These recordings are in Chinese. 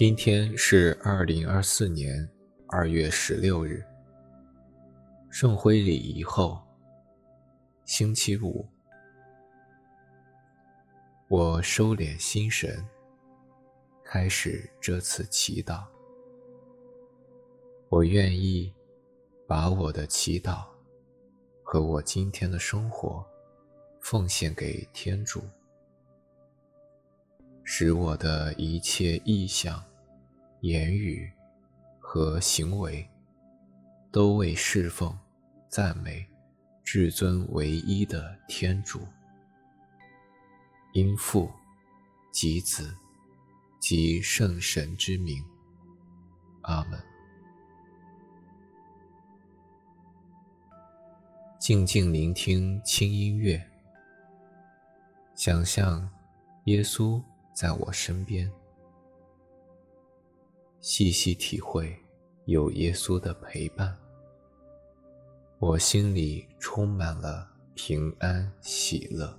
今天是二零二四年二月十六日，圣辉礼仪后，星期五。我收敛心神，开始这次祈祷。我愿意把我的祈祷和我今天的生活奉献给天主。使我的一切意向、言语和行为，都为侍奉、赞美至尊唯一的天主，因父及子及圣神之名，阿门。静静聆听轻音乐，想象耶稣。在我身边，细细体会有耶稣的陪伴，我心里充满了平安喜乐。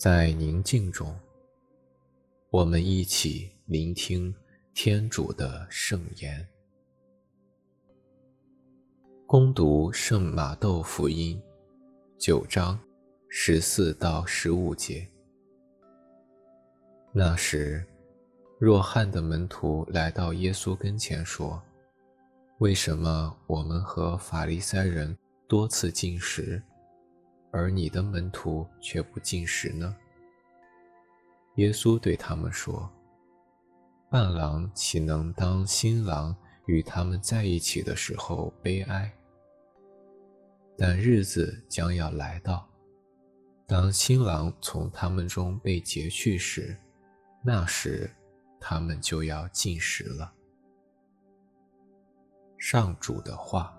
在宁静中，我们一起聆听天主的圣言。恭读圣马窦福音九章十四到十五节。那时，若翰的门徒来到耶稣跟前说：“为什么我们和法利赛人多次进食？”而你的门徒却不进食呢？耶稣对他们说：“伴郎岂能当新郎与他们在一起的时候悲哀？但日子将要来到，当新郎从他们中被劫去时，那时他们就要进食了。”上主的话。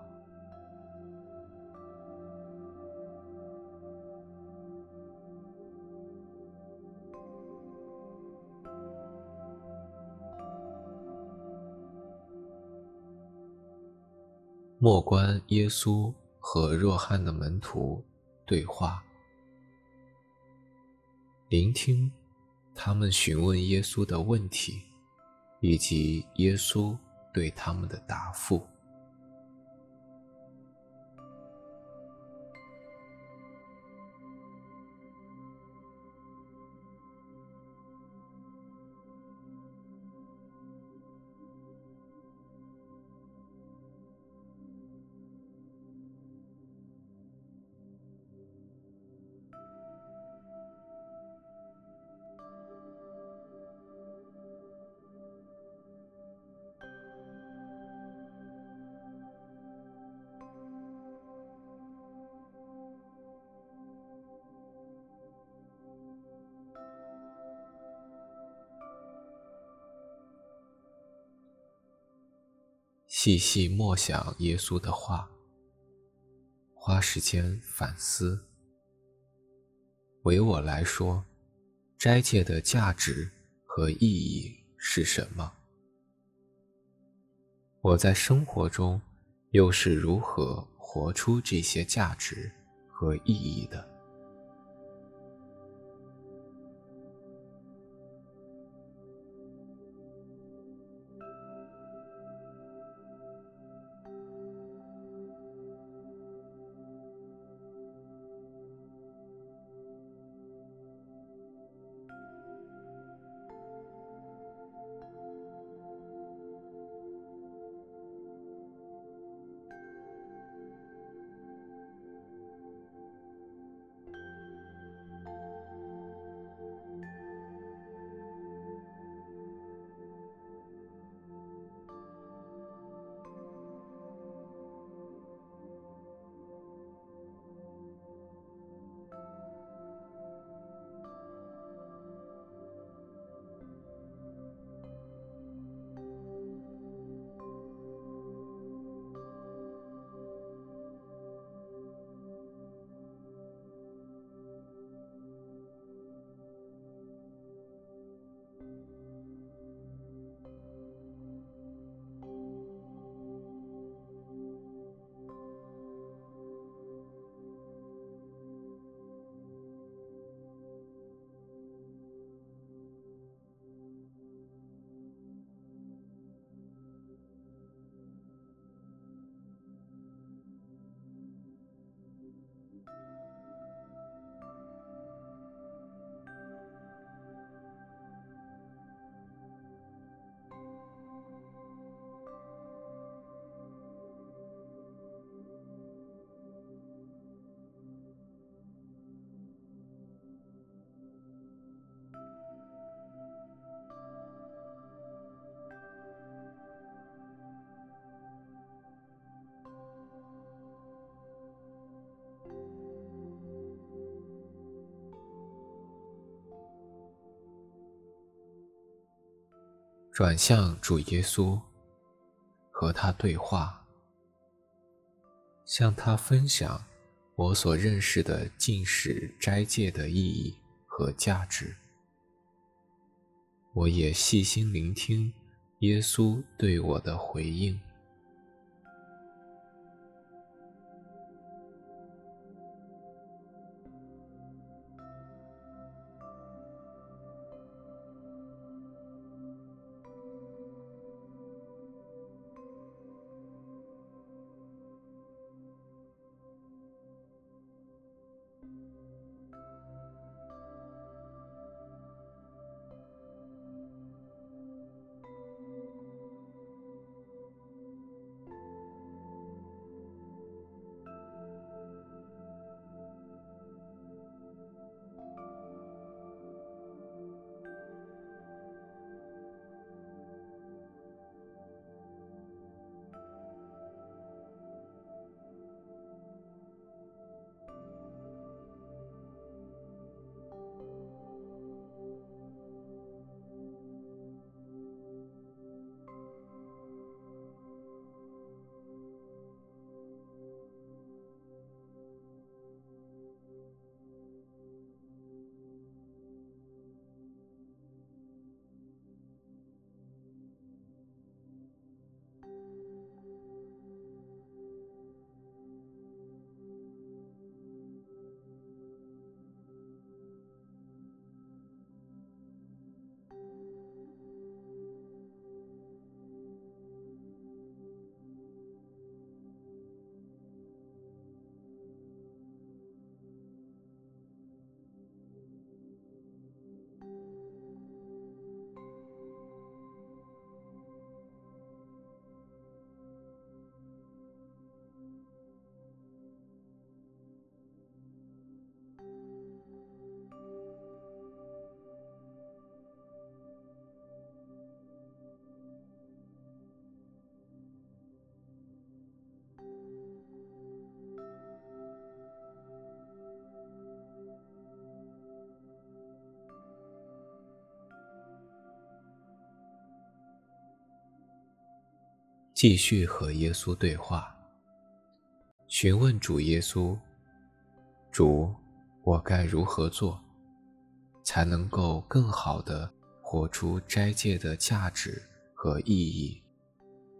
莫观耶稣和若翰的门徒对话，聆听他们询问耶稣的问题，以及耶稣对他们的答复。细细默想耶稣的话，花时间反思。为我来说，斋戒的价值和意义是什么？我在生活中又是如何活出这些价值和意义的？转向主耶稣，和他对话，向他分享我所认识的禁食斋戒的意义和价值。我也细心聆听耶稣对我的回应。继续和耶稣对话，询问主耶稣：“主，我该如何做，才能够更好的活出斋戒的价值和意义，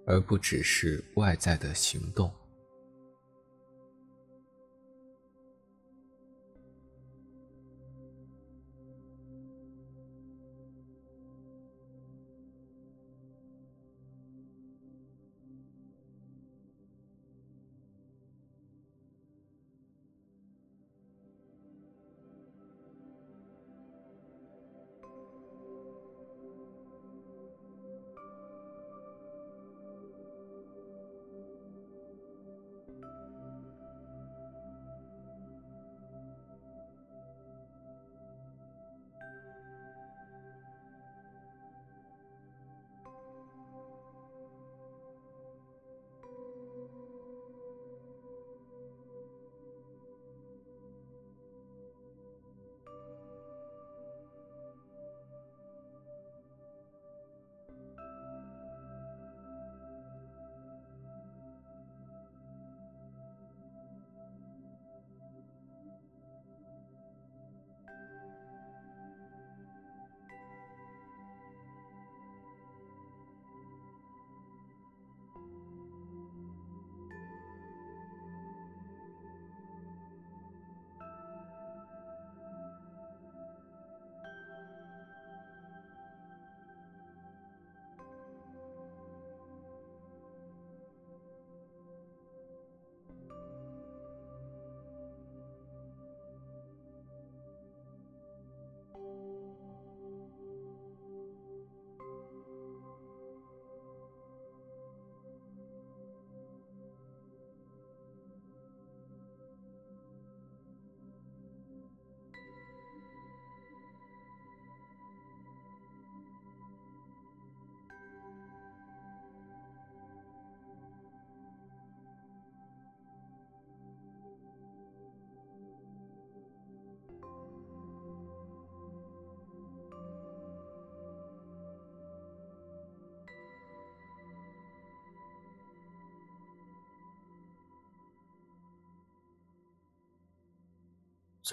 而不只是外在的行动？”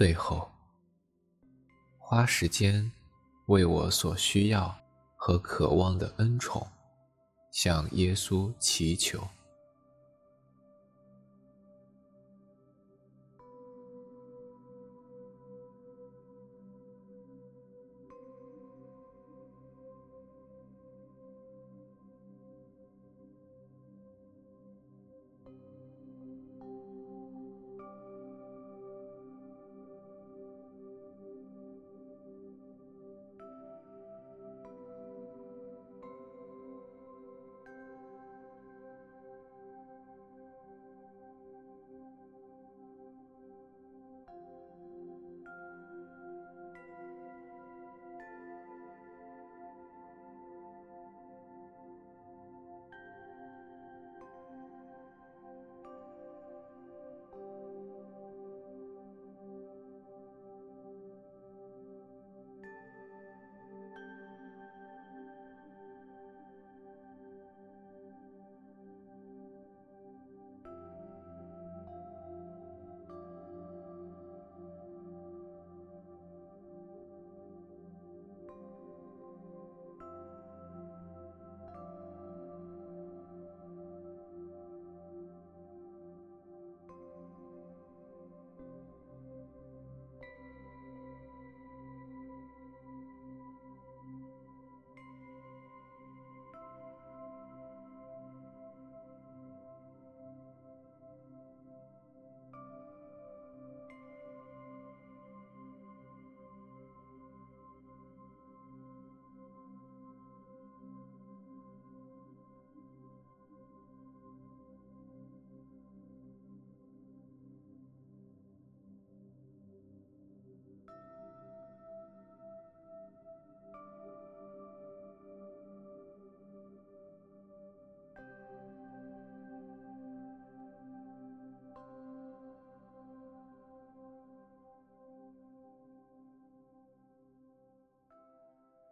最后，花时间为我所需要和渴望的恩宠，向耶稣祈求。